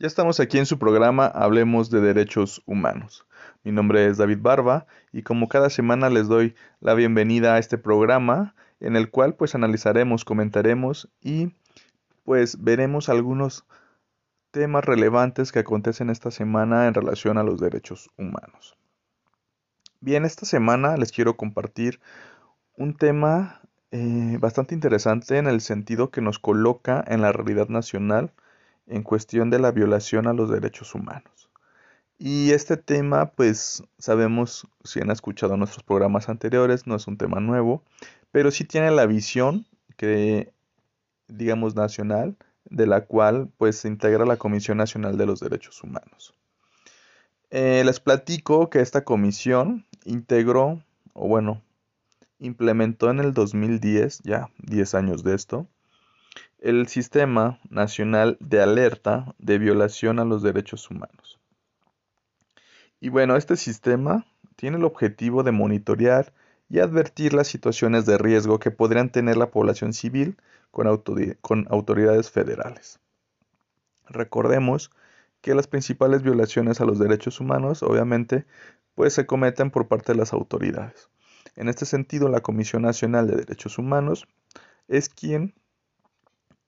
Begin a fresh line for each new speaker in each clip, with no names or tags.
Ya estamos aquí en su programa Hablemos de Derechos Humanos. Mi nombre es David Barba y como cada semana les doy la bienvenida a este programa en el cual pues analizaremos, comentaremos y pues veremos algunos temas relevantes que acontecen esta semana en relación a los derechos humanos. Bien, esta semana les quiero compartir un tema eh, bastante interesante en el sentido que nos coloca en la realidad nacional en cuestión de la violación a los derechos humanos. Y este tema, pues sabemos, si han escuchado nuestros programas anteriores, no es un tema nuevo, pero sí tiene la visión que, digamos, nacional, de la cual pues se integra la Comisión Nacional de los Derechos Humanos. Eh, les platico que esta comisión integró, o bueno, implementó en el 2010, ya 10 años de esto, el Sistema Nacional de Alerta de Violación a los Derechos Humanos. Y bueno, este sistema tiene el objetivo de monitorear y advertir las situaciones de riesgo que podrían tener la población civil con, autoridades federales. Recordemos que las principales violaciones a los derechos humanos, obviamente, pues se cometen por parte de las autoridades. En este sentido, la Comisión Nacional de Derechos Humanos es quien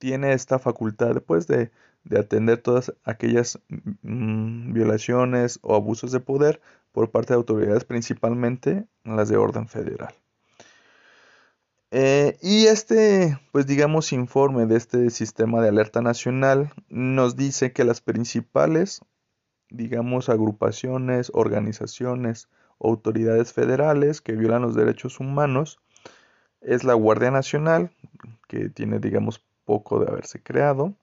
tiene esta facultad pues, de, atender todas aquellas mm, violaciones o abusos de poder por parte de autoridades, principalmente las de orden federal. Eh, y este, pues digamos, informe de este sistema de alerta nacional nos dice que las principales, digamos, agrupaciones, organizaciones, autoridades federales que violan los derechos humanos es la Guardia Nacional, que tiene, digamos, poco de haberse creado.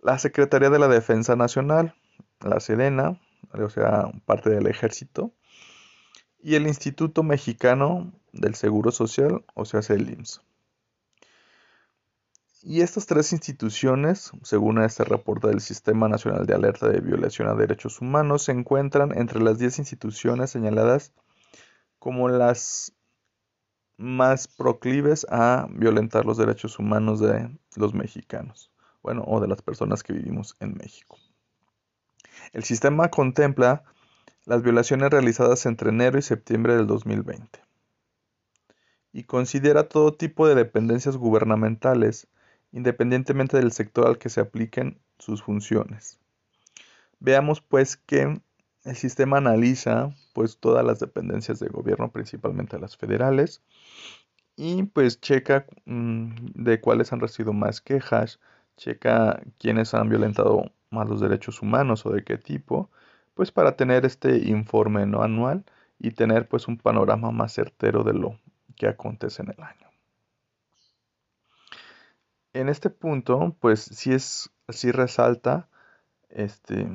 La Secretaría de la Defensa Nacional, la Sedena, o sea, parte del ejército. Y el Instituto Mexicano del Seguro Social, o sea, el IMSS. Y estas tres instituciones, según este reporte del Sistema Nacional de Alerta de Violación a Derechos Humanos, se encuentran entre las 10 instituciones señaladas como las más proclives a violentar los derechos humanos de los mexicanos, bueno, o de las personas que vivimos en México. El sistema contempla las violaciones realizadas entre enero y septiembre del 2020 y considera todo tipo de dependencias gubernamentales, independientemente del sector al que se apliquen sus funciones. Veamos pues que el sistema analiza pues todas las dependencias de gobierno, principalmente las federales, y pues checa mm, de cuáles han recibido más quejas, checa quiénes han violentado más los derechos humanos o de qué tipo, pues para tener este informe no anual y tener pues un panorama más certero de lo que acontece en el año. En este punto, pues sí es, sí resalta este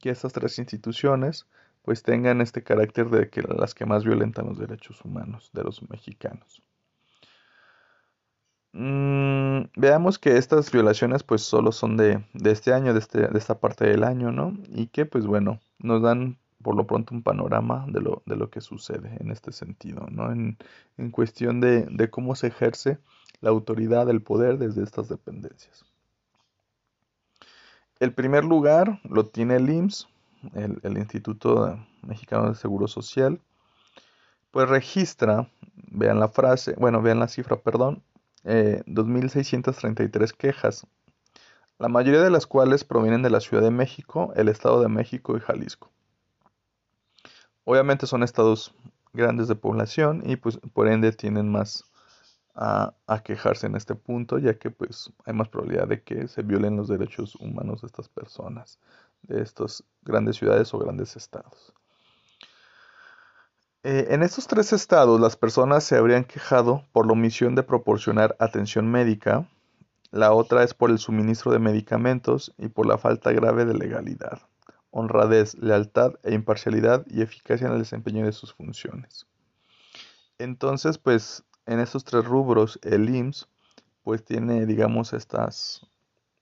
que estas tres instituciones pues tengan este carácter de que las que más violentan los derechos humanos de los mexicanos. Mm, veamos que estas violaciones pues solo son de, este año, de, este, de, esta parte del año, ¿no? Y que pues bueno, nos dan por lo pronto un panorama de lo, de lo que sucede en este sentido, ¿no? En, en cuestión de, de cómo se ejerce la autoridad, el poder desde estas dependencias. El primer lugar lo tiene el IMSS, el, Instituto Mexicano de Seguro Social, pues registra, vean la frase, bueno, vean la cifra, perdón, eh, 2.633 quejas, la mayoría de las cuales provienen de la Ciudad de México, el Estado de México y Jalisco. Obviamente son estados grandes de población y pues por ende tienen más a, quejarse en este punto, ya que pues hay más probabilidad de que se violen los derechos humanos de estas personas, de estas grandes ciudades o grandes estados. Eh, en estos tres estados las personas se habrían quejado por la omisión de proporcionar atención médica, la otra es por el suministro de medicamentos y por la falta grave de legalidad, honradez, lealtad e imparcialidad y eficacia en el desempeño de sus funciones. Entonces, pues en estos tres rubros el IMSS pues tiene digamos estas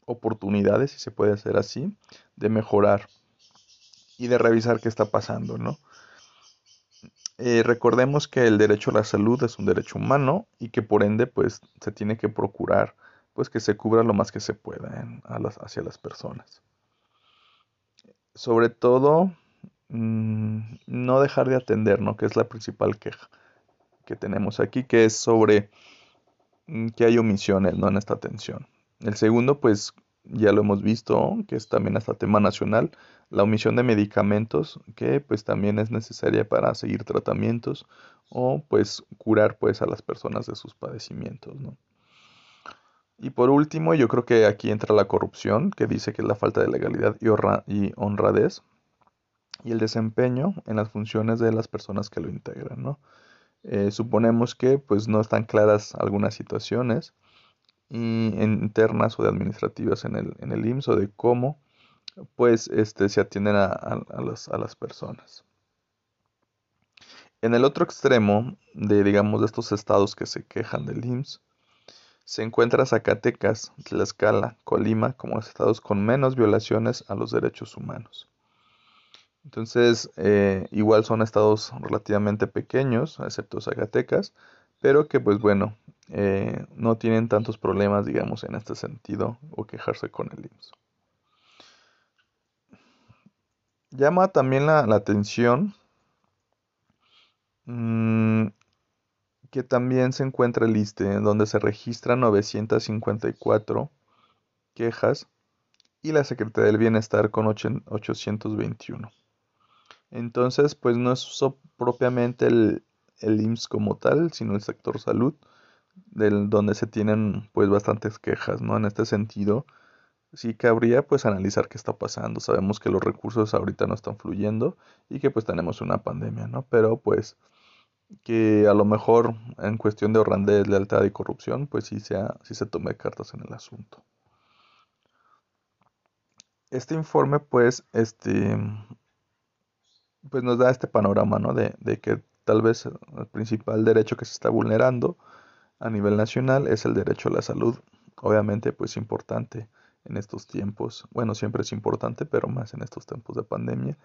oportunidades, si se puede hacer así, de mejorar y de revisar qué está pasando, ¿no? Eh, recordemos que el derecho a la salud es un derecho humano y que por ende pues se tiene que procurar pues que se cubra lo más que se pueda hacia las personas. Sobre todo, mm, no dejar de atender, ¿no? Que es la principal queja que tenemos aquí, que es sobre mm, que hay omisiones, ¿no? En esta atención. El segundo, pues ya lo hemos visto, que es también hasta tema nacional, la omisión de medicamentos, que pues también es necesaria para seguir tratamientos o pues curar pues a las personas de sus padecimientos, ¿no? Y por último, yo creo que aquí entra la corrupción, que dice que es la falta de legalidad y, honradez, y el desempeño en las funciones de las personas que lo integran, ¿no? Eh, suponemos que pues no están claras algunas situaciones internas o administrativas en el, en el IMSS o de cómo pues este, se atienden a, a, las, a las personas. En el otro extremo de, digamos, de estos estados que se quejan del IMSS, se encuentra Zacatecas, Tlaxcala, Colima como los estados con menos violaciones a los derechos humanos. Entonces, eh, igual son estados relativamente pequeños, excepto Zacatecas, pero que pues bueno, eh, no tienen tantos problemas, digamos, en este sentido, o quejarse con el IMSS. Llama también la, atención mm, que también se encuentra el ISTE, donde se registran 954 quejas y la Secretaría del Bienestar con 821. Entonces, pues no es propiamente el, el IMSS como tal, sino el sector salud, del, donde se tienen pues bastantes quejas, ¿no? En este sentido, sí cabría pues analizar qué está pasando. Sabemos que los recursos ahorita no están fluyendo y que pues tenemos una pandemia, ¿no? Pero pues que a lo mejor en cuestión de honradez, lealtad y corrupción, pues sí, sea, sí se tome cartas en el asunto. Este informe, pues, este, pues nos da este panorama, ¿no? De, de que tal vez el principal derecho que se está vulnerando a nivel nacional es el derecho a la salud. Obviamente, pues importante en estos tiempos. Bueno, siempre es importante, pero más en estos tiempos de pandemia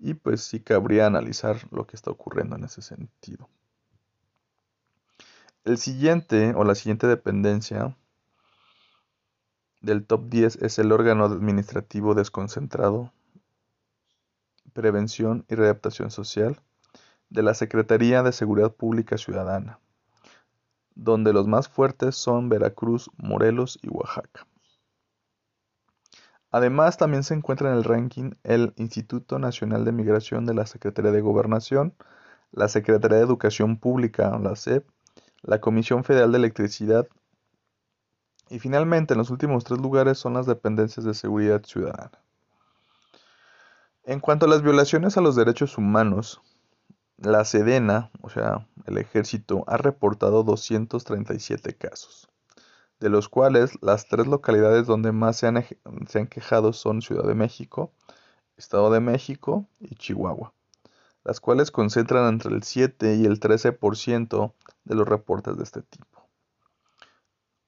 y pues sí cabría analizar lo que está ocurriendo en ese sentido. El siguiente o la siguiente dependencia del top 10 es el órgano administrativo desconcentrado, prevención y readaptación social de la Secretaría de Seguridad Pública Ciudadana, donde los más fuertes son Veracruz, Morelos y Oaxaca. Además, también se encuentra en el ranking el Instituto Nacional de Migración de la Secretaría de Gobernación, la Secretaría de Educación Pública, la SEP, la Comisión Federal de Electricidad y finalmente en los últimos tres lugares son las dependencias de seguridad ciudadana. En cuanto a las violaciones a los derechos humanos, la Sedena, o sea, el ejército, ha reportado 237 casos de los cuales las tres localidades donde más se han, se han quejado son Ciudad de México, Estado de México y Chihuahua, las cuales concentran entre el 7 y el 13% de los reportes de este tipo.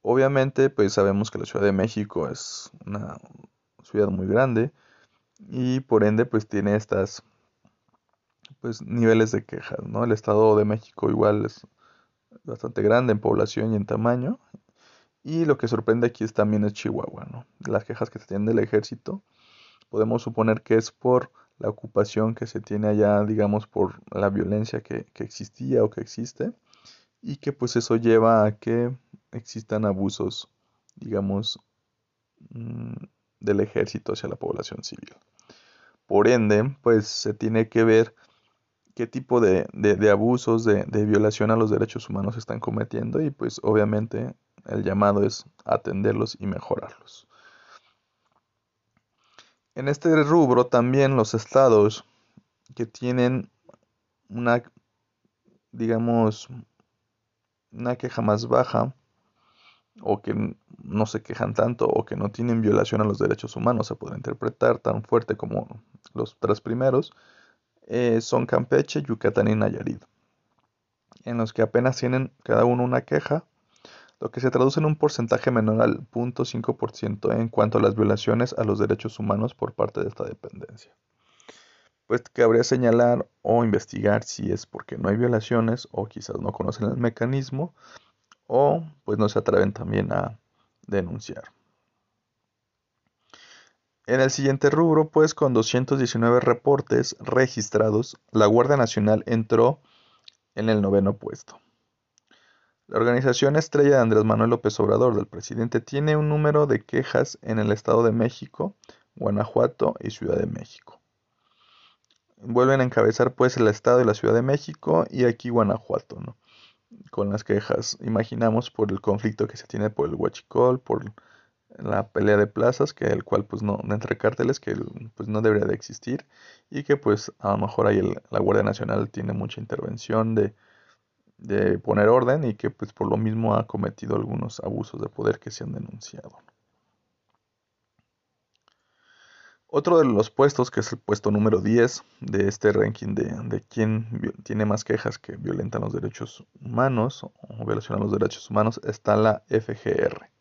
Obviamente, pues sabemos que la Ciudad de México es una ciudad muy grande y por ende pues tiene estas pues niveles de quejas, ¿no? El Estado de México igual es bastante grande en población y en tamaño y lo que sorprende aquí es, también es Chihuahua, ¿no? Las quejas que se tienen del ejército, podemos suponer que es por la ocupación que se tiene allá, digamos, por la violencia que, existía o que existe, y que pues eso lleva a que existan abusos, digamos, mm, del ejército hacia la población civil. Por ende, pues se tiene que ver qué tipo de, abusos, de, de, violación a los derechos humanos están cometiendo y pues obviamente el llamado es atenderlos y mejorarlos. En este rubro también los estados que tienen una, digamos, una queja más baja o que no se quejan tanto o que no tienen violación a los derechos humanos, se puede interpretar tan fuerte como los tres primeros, eh, son Campeche, Yucatán y Nayarit, en los que apenas tienen cada uno una queja lo que se traduce en un porcentaje menor al 0.5% en cuanto a las violaciones a los derechos humanos por parte de esta dependencia. Pues cabría señalar o investigar si es porque no hay violaciones o quizás no conocen el mecanismo o pues no se atreven también a, denunciar. En el siguiente rubro, pues con 219 reportes registrados, la Guardia Nacional entró en el noveno puesto. La organización estrella de Andrés Manuel López Obrador del presidente tiene un número de quejas en el Estado de México, Guanajuato y Ciudad de México. Vuelven a encabezar pues el Estado y la Ciudad de México y aquí Guanajuato, ¿no? Con las quejas, imaginamos por el conflicto que se tiene por el huachicol, por la pelea de plazas, que el cual pues no, entre cárteles, que pues no debería de existir y que pues a lo mejor ahí la Guardia Nacional tiene mucha intervención de, de poner orden y que pues por lo mismo ha cometido algunos abusos de poder que se han denunciado. Otro de los puestos, que es el puesto número 10 de este ranking de, de quién tiene más quejas que violentan los derechos humanos o violacionan los derechos humanos, está la FGR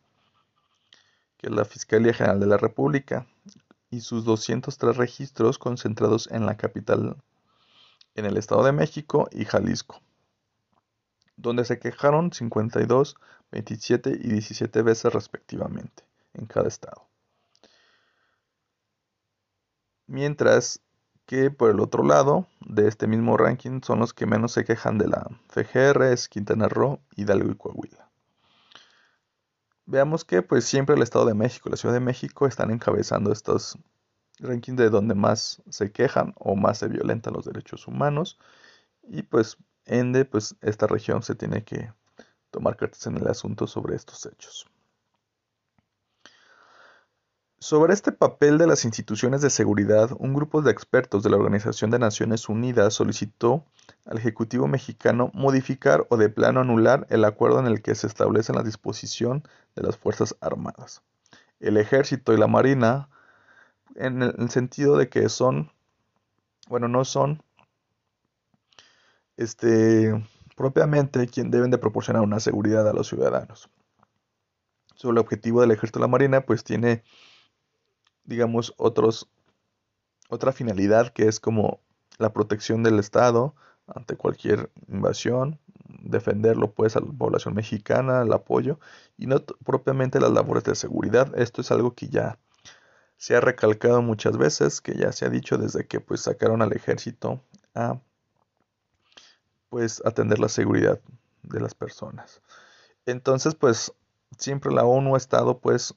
que es la Fiscalía General de la República, y sus 203 registros concentrados en la capital, en el Estado de México y Jalisco, donde se quejaron 52, 27 y 17 veces respectivamente en cada estado. Mientras que por el otro lado de este mismo ranking son los que menos se quejan de la FGR, es Quintana Roo, Hidalgo y Coahuila. Veamos que pues siempre el Estado de México y la Ciudad de México están encabezando estos rankings de donde más se quejan o más se violentan los derechos humanos y pues ende pues esta región se tiene que tomar cartas en el asunto sobre estos hechos. Sobre este papel de las instituciones de seguridad, un grupo de expertos de la Organización de Naciones Unidas solicitó al Ejecutivo mexicano modificar o de plano anular el acuerdo en el que se establece la disposición de las Fuerzas Armadas, el Ejército y la Marina, en el sentido de que son, bueno, no son este, propiamente quien deben de proporcionar una seguridad a los ciudadanos. Sobre el objetivo del Ejército y la Marina, pues tiene digamos, otros, otra finalidad que es como la protección del Estado ante cualquier invasión, defenderlo pues a la población mexicana, el apoyo, y no propiamente las labores de seguridad. Esto es algo que ya se ha recalcado muchas veces, que ya se ha dicho desde que pues sacaron al ejército a pues atender la seguridad de las personas. Entonces pues siempre la ONU ha estado pues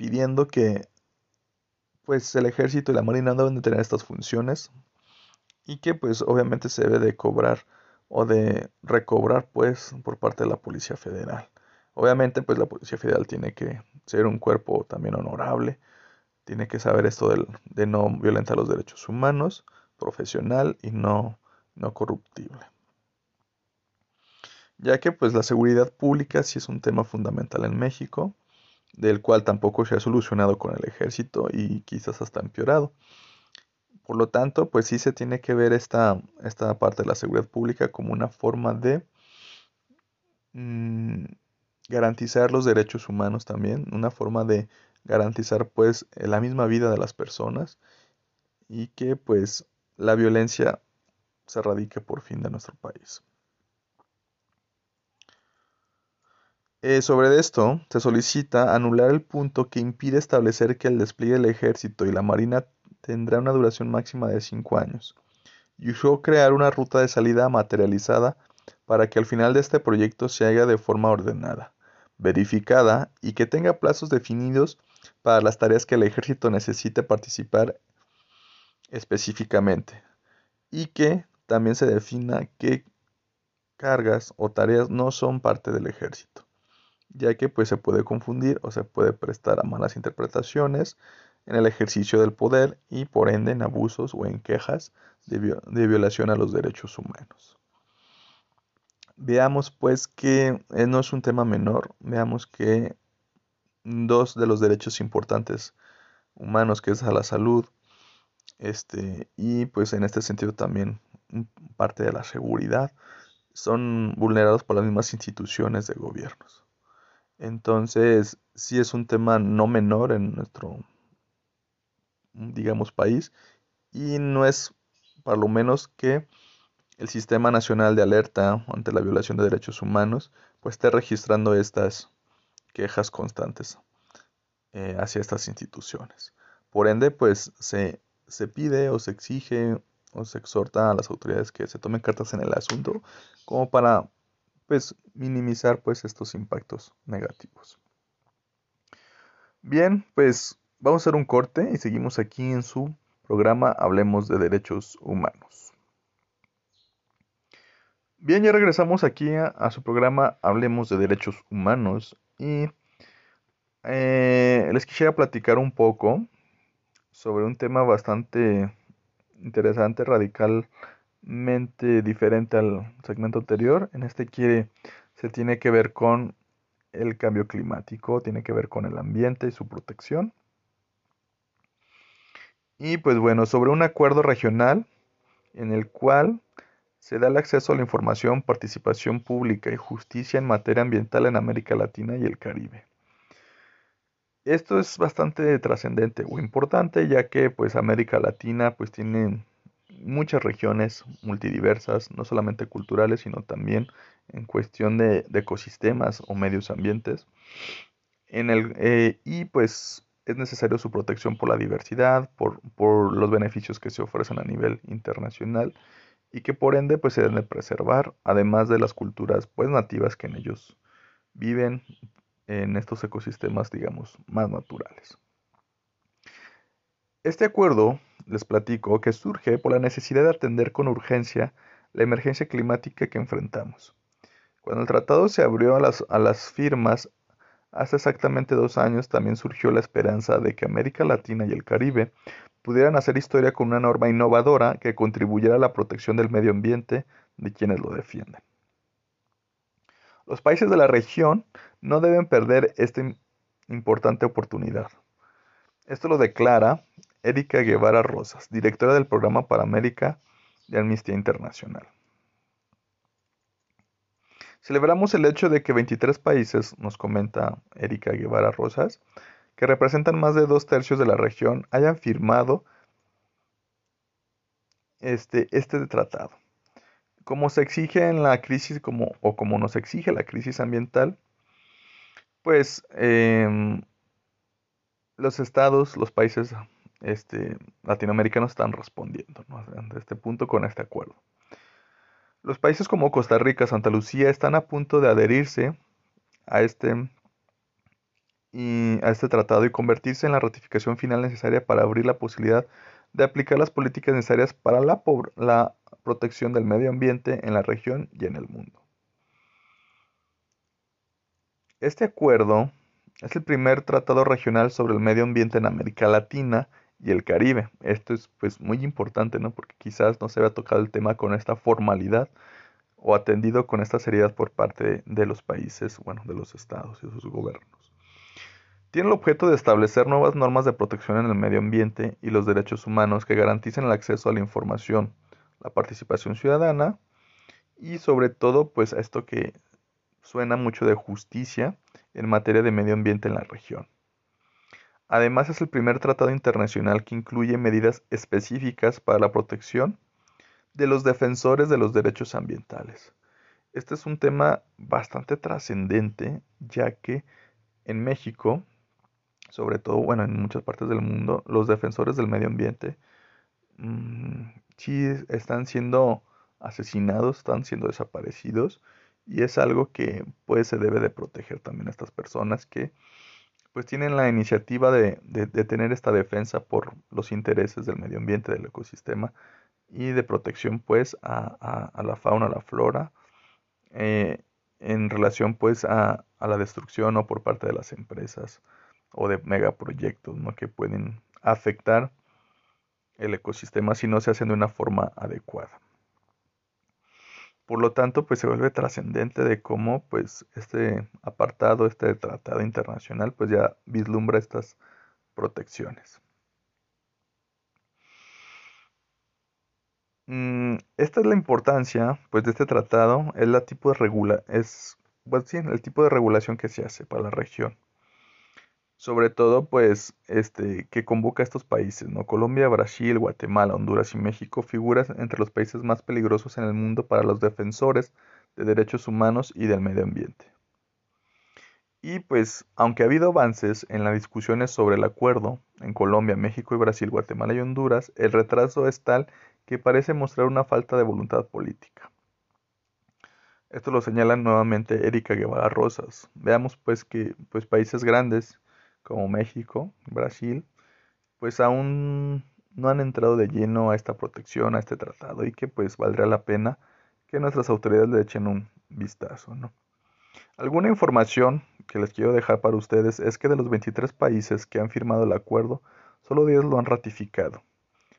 pidiendo que pues el ejército y la marina deben de tener estas funciones y que pues obviamente se debe de cobrar o de recobrar pues por parte de la Policía Federal. Obviamente pues la Policía Federal tiene que ser un cuerpo también honorable, tiene que saber esto de no violentar los derechos humanos, profesional y no, no corruptible. Ya que pues la seguridad pública sí es un tema fundamental en México del cual tampoco se ha solucionado con el ejército y quizás hasta empeorado. Por lo tanto, pues sí se tiene que ver esta, esta parte de la seguridad pública como una forma de mm, garantizar los derechos humanos también, una forma de garantizar pues la misma vida de las personas y que pues la violencia se radique por fin de nuestro país. Eh, sobre esto, se solicita anular el punto que impide establecer que el despliegue del ejército y la marina tendrá una duración máxima de cinco años, y usó crear una ruta de salida materializada para que al final de este proyecto se haga de forma ordenada, verificada y que tenga plazos definidos para las tareas que el ejército necesite participar específicamente, y que también se defina qué cargas o tareas no son parte del ejército ya que pues se puede confundir o se puede prestar a malas interpretaciones en el ejercicio del poder y por ende en abusos o en quejas de, violación a los derechos humanos. Veamos pues que eh, no es un tema menor, veamos que dos de los derechos importantes humanos que es a la salud este y pues en este sentido también parte de la seguridad son vulnerados por las mismas instituciones de gobiernos. Entonces, sí es un tema no menor en nuestro, digamos, país y no es, para lo menos, que el Sistema Nacional de Alerta ante la Violación de Derechos Humanos, pues esté registrando estas, quejas constantes eh, hacia estas instituciones. Por ende, pues se, se pide o se exige o se exhorta a las autoridades que se tomen cartas en el asunto como para pues minimizar pues estos impactos negativos. Bien, pues vamos a hacer un corte y seguimos aquí en su programa Hablemos de Derechos Humanos. Bien, ya regresamos aquí a, su programa Hablemos de Derechos Humanos y eh, les quisiera platicar un poco sobre un tema bastante interesante, radicalmente diferente al segmento anterior. En este quiere, se tiene que ver con el cambio climático, tiene que ver con el ambiente y su protección. Y pues bueno, sobre un acuerdo regional en el cual se da el acceso a la información, participación pública y justicia en materia ambiental en América Latina y el Caribe. Esto es bastante trascendente o importante ya que pues América Latina pues tiene muchas regiones multidiversas, no solamente culturales, sino también en cuestión de, ecosistemas o medios ambientes. En el, eh, y pues es necesario su protección por la diversidad, por, por, los beneficios que se ofrecen a nivel internacional y que por ende pues se deben de preservar, además de las culturas pues nativas que en ellos viven, en estos ecosistemas, digamos, más naturales. Este acuerdo, les platico, que surge por la necesidad de atender con urgencia la emergencia climática que enfrentamos. Cuando el tratado se abrió a las, a las firmas hace exactamente dos años, también surgió la esperanza de que América Latina y el Caribe pudieran hacer historia con una norma innovadora que contribuyera a la protección del medio ambiente de quienes lo defienden. Los países de la región no deben perder esta importante oportunidad. Esto lo declara Erika Guevara Rosas, directora del Programa para América de Amnistía Internacional. Celebramos el hecho de que 23 países, nos comenta Erika Guevara Rosas, que representan más de dos tercios de la región, hayan firmado este, este tratado como se exige en la crisis como, o como nos exige la crisis ambiental, pues em, los estados, los países este, latinoamericanos están respondiendo ¿no? este punto con este acuerdo. Los países como Costa Rica, Santa Lucía están a punto de adherirse a este, y, a este tratado y convertirse en la ratificación final necesaria para abrir la posibilidad de aplicar las políticas necesarias para la, la protección del medio ambiente en la región y en el mundo. Este acuerdo es el primer tratado regional sobre el medio ambiente en América Latina y el Caribe. Esto es pues muy importante, ¿no? Porque quizás no se había tocado el tema con esta formalidad o atendido con esta seriedad por parte de los países, bueno, de los estados y sus gobiernos. Tiene el objeto de establecer nuevas normas de protección en el medio ambiente y los derechos humanos que garanticen el acceso a la información, la participación ciudadana y sobre todo pues a esto que suena mucho de justicia en materia de medio ambiente en la región. Además es el primer tratado internacional que incluye medidas específicas para la protección de los defensores de los derechos ambientales. Este es un tema bastante trascendente ya que en México, sobre todo, bueno, en muchas partes del mundo, los defensores del medio ambiente mm, sí están siendo asesinados, están siendo desaparecidos y es algo que pues se debe de proteger también a estas personas que pues tienen la iniciativa de, tener esta defensa por los intereses del medio ambiente, del ecosistema y de protección pues a, la fauna, a la flora eh, en relación pues a, a, la destrucción o por parte de las empresas o de megaproyectos ¿no? que pueden afectar el ecosistema si no se hacen de una forma adecuada. Por lo tanto, pues se vuelve trascendente de cómo pues este apartado, este tratado internacional, pues ya vislumbra estas protecciones. Mm, esta es la importancia pues de este tratado, es la tipo de regula es pues, el tipo de regulación que se hace para la región sobre todo pues este que convoca a estos países, ¿no? Colombia, Brasil, Guatemala, Honduras y México figuran entre los países más peligrosos en el mundo para los defensores de derechos humanos y del medio ambiente. Y pues, aunque ha habido avances en las discusiones sobre el acuerdo en Colombia, México y Brasil, Guatemala y Honduras, el retraso es tal que parece mostrar una falta de voluntad política. Esto lo señala nuevamente Erika Guevara Rosas. Veamos pues que pues, países grandes como México, Brasil, pues aún no han entrado de lleno a esta protección, a este tratado y que pues valdría la pena que nuestras autoridades le echen un vistazo, ¿no? Alguna información que les quiero dejar para ustedes es que de los 23 países que han firmado el acuerdo, solo 10 lo han ratificado.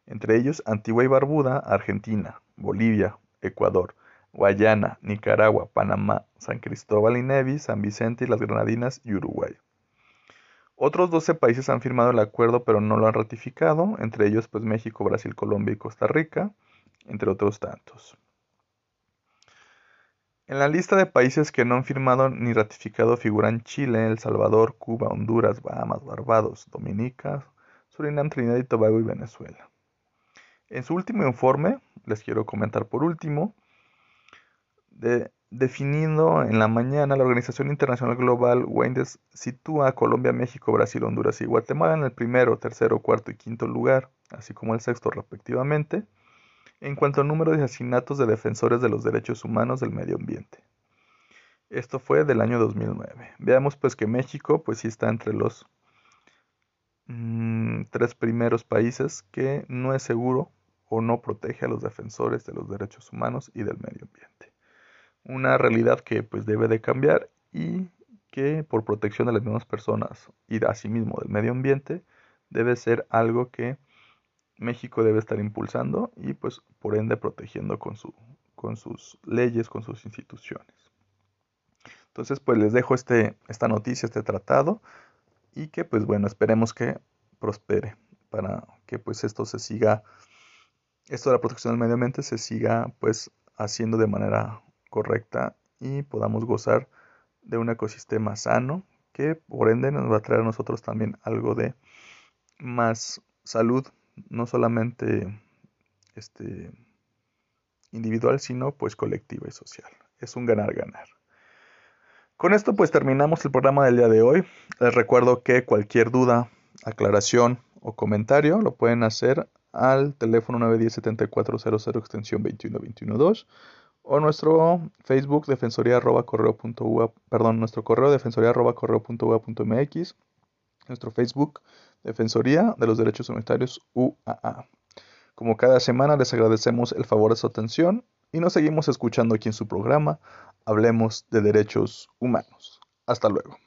Entre ellos Antigua y Barbuda, Argentina, Bolivia, Ecuador, Guayana, Nicaragua, Panamá, San Cristóbal y Nevis, San Vicente y las Granadinas y Uruguay. Otros 12 países han firmado el acuerdo pero no lo han ratificado, entre ellos pues México, Brasil, Colombia y Costa Rica, entre otros tantos. En la lista de países que no han firmado ni ratificado figuran Chile, El Salvador, Cuba, Honduras, Bahamas, Barbados, Dominica, Surinam, Trinidad y Tobago y Venezuela. En su último informe, les quiero comentar por último, de, definiendo en la mañana, la Organización Internacional Global Wendes sitúa a Colombia, México, Brasil, Honduras y Guatemala en el primero, tercero, cuarto y quinto lugar, así como el sexto respectivamente en cuanto al número de asesinatos de defensores de los derechos humanos del medio ambiente. Esto fue del año 2009. Veamos pues que México pues sí está entre los mm, tres primeros países que no es seguro o no protege a los defensores de los derechos humanos y del medio ambiente. Una realidad que pues debe de cambiar y que por protección de las mismas personas y asimismo del medio ambiente debe ser algo que México debe estar impulsando y pues por ende protegiendo con, su, con sus leyes, con sus instituciones. Entonces pues les dejo este, esta noticia, este tratado y que pues bueno, esperemos que prospere para que pues esto se siga, esto de la protección del medio ambiente se siga pues haciendo de manera correcta y podamos gozar de un ecosistema sano que por ende nos va a traer a nosotros también algo de más salud no solamente este, individual, sino pues colectiva y social. Es un ganar-ganar. Con esto pues terminamos el programa del día de hoy. Les recuerdo que cualquier duda, aclaración o comentario lo pueden hacer al teléfono 910-7400 extensión 21212 o nuestro Facebook defensoría correo perdón, nuestro correo defensoría arroba correo mx, nuestro Facebook Defensoría de los Derechos Humanitarios UAA. Como cada semana les agradecemos el favor de su atención y nos seguimos escuchando aquí en su programa Hablemos de Derechos Humanos. Hasta luego.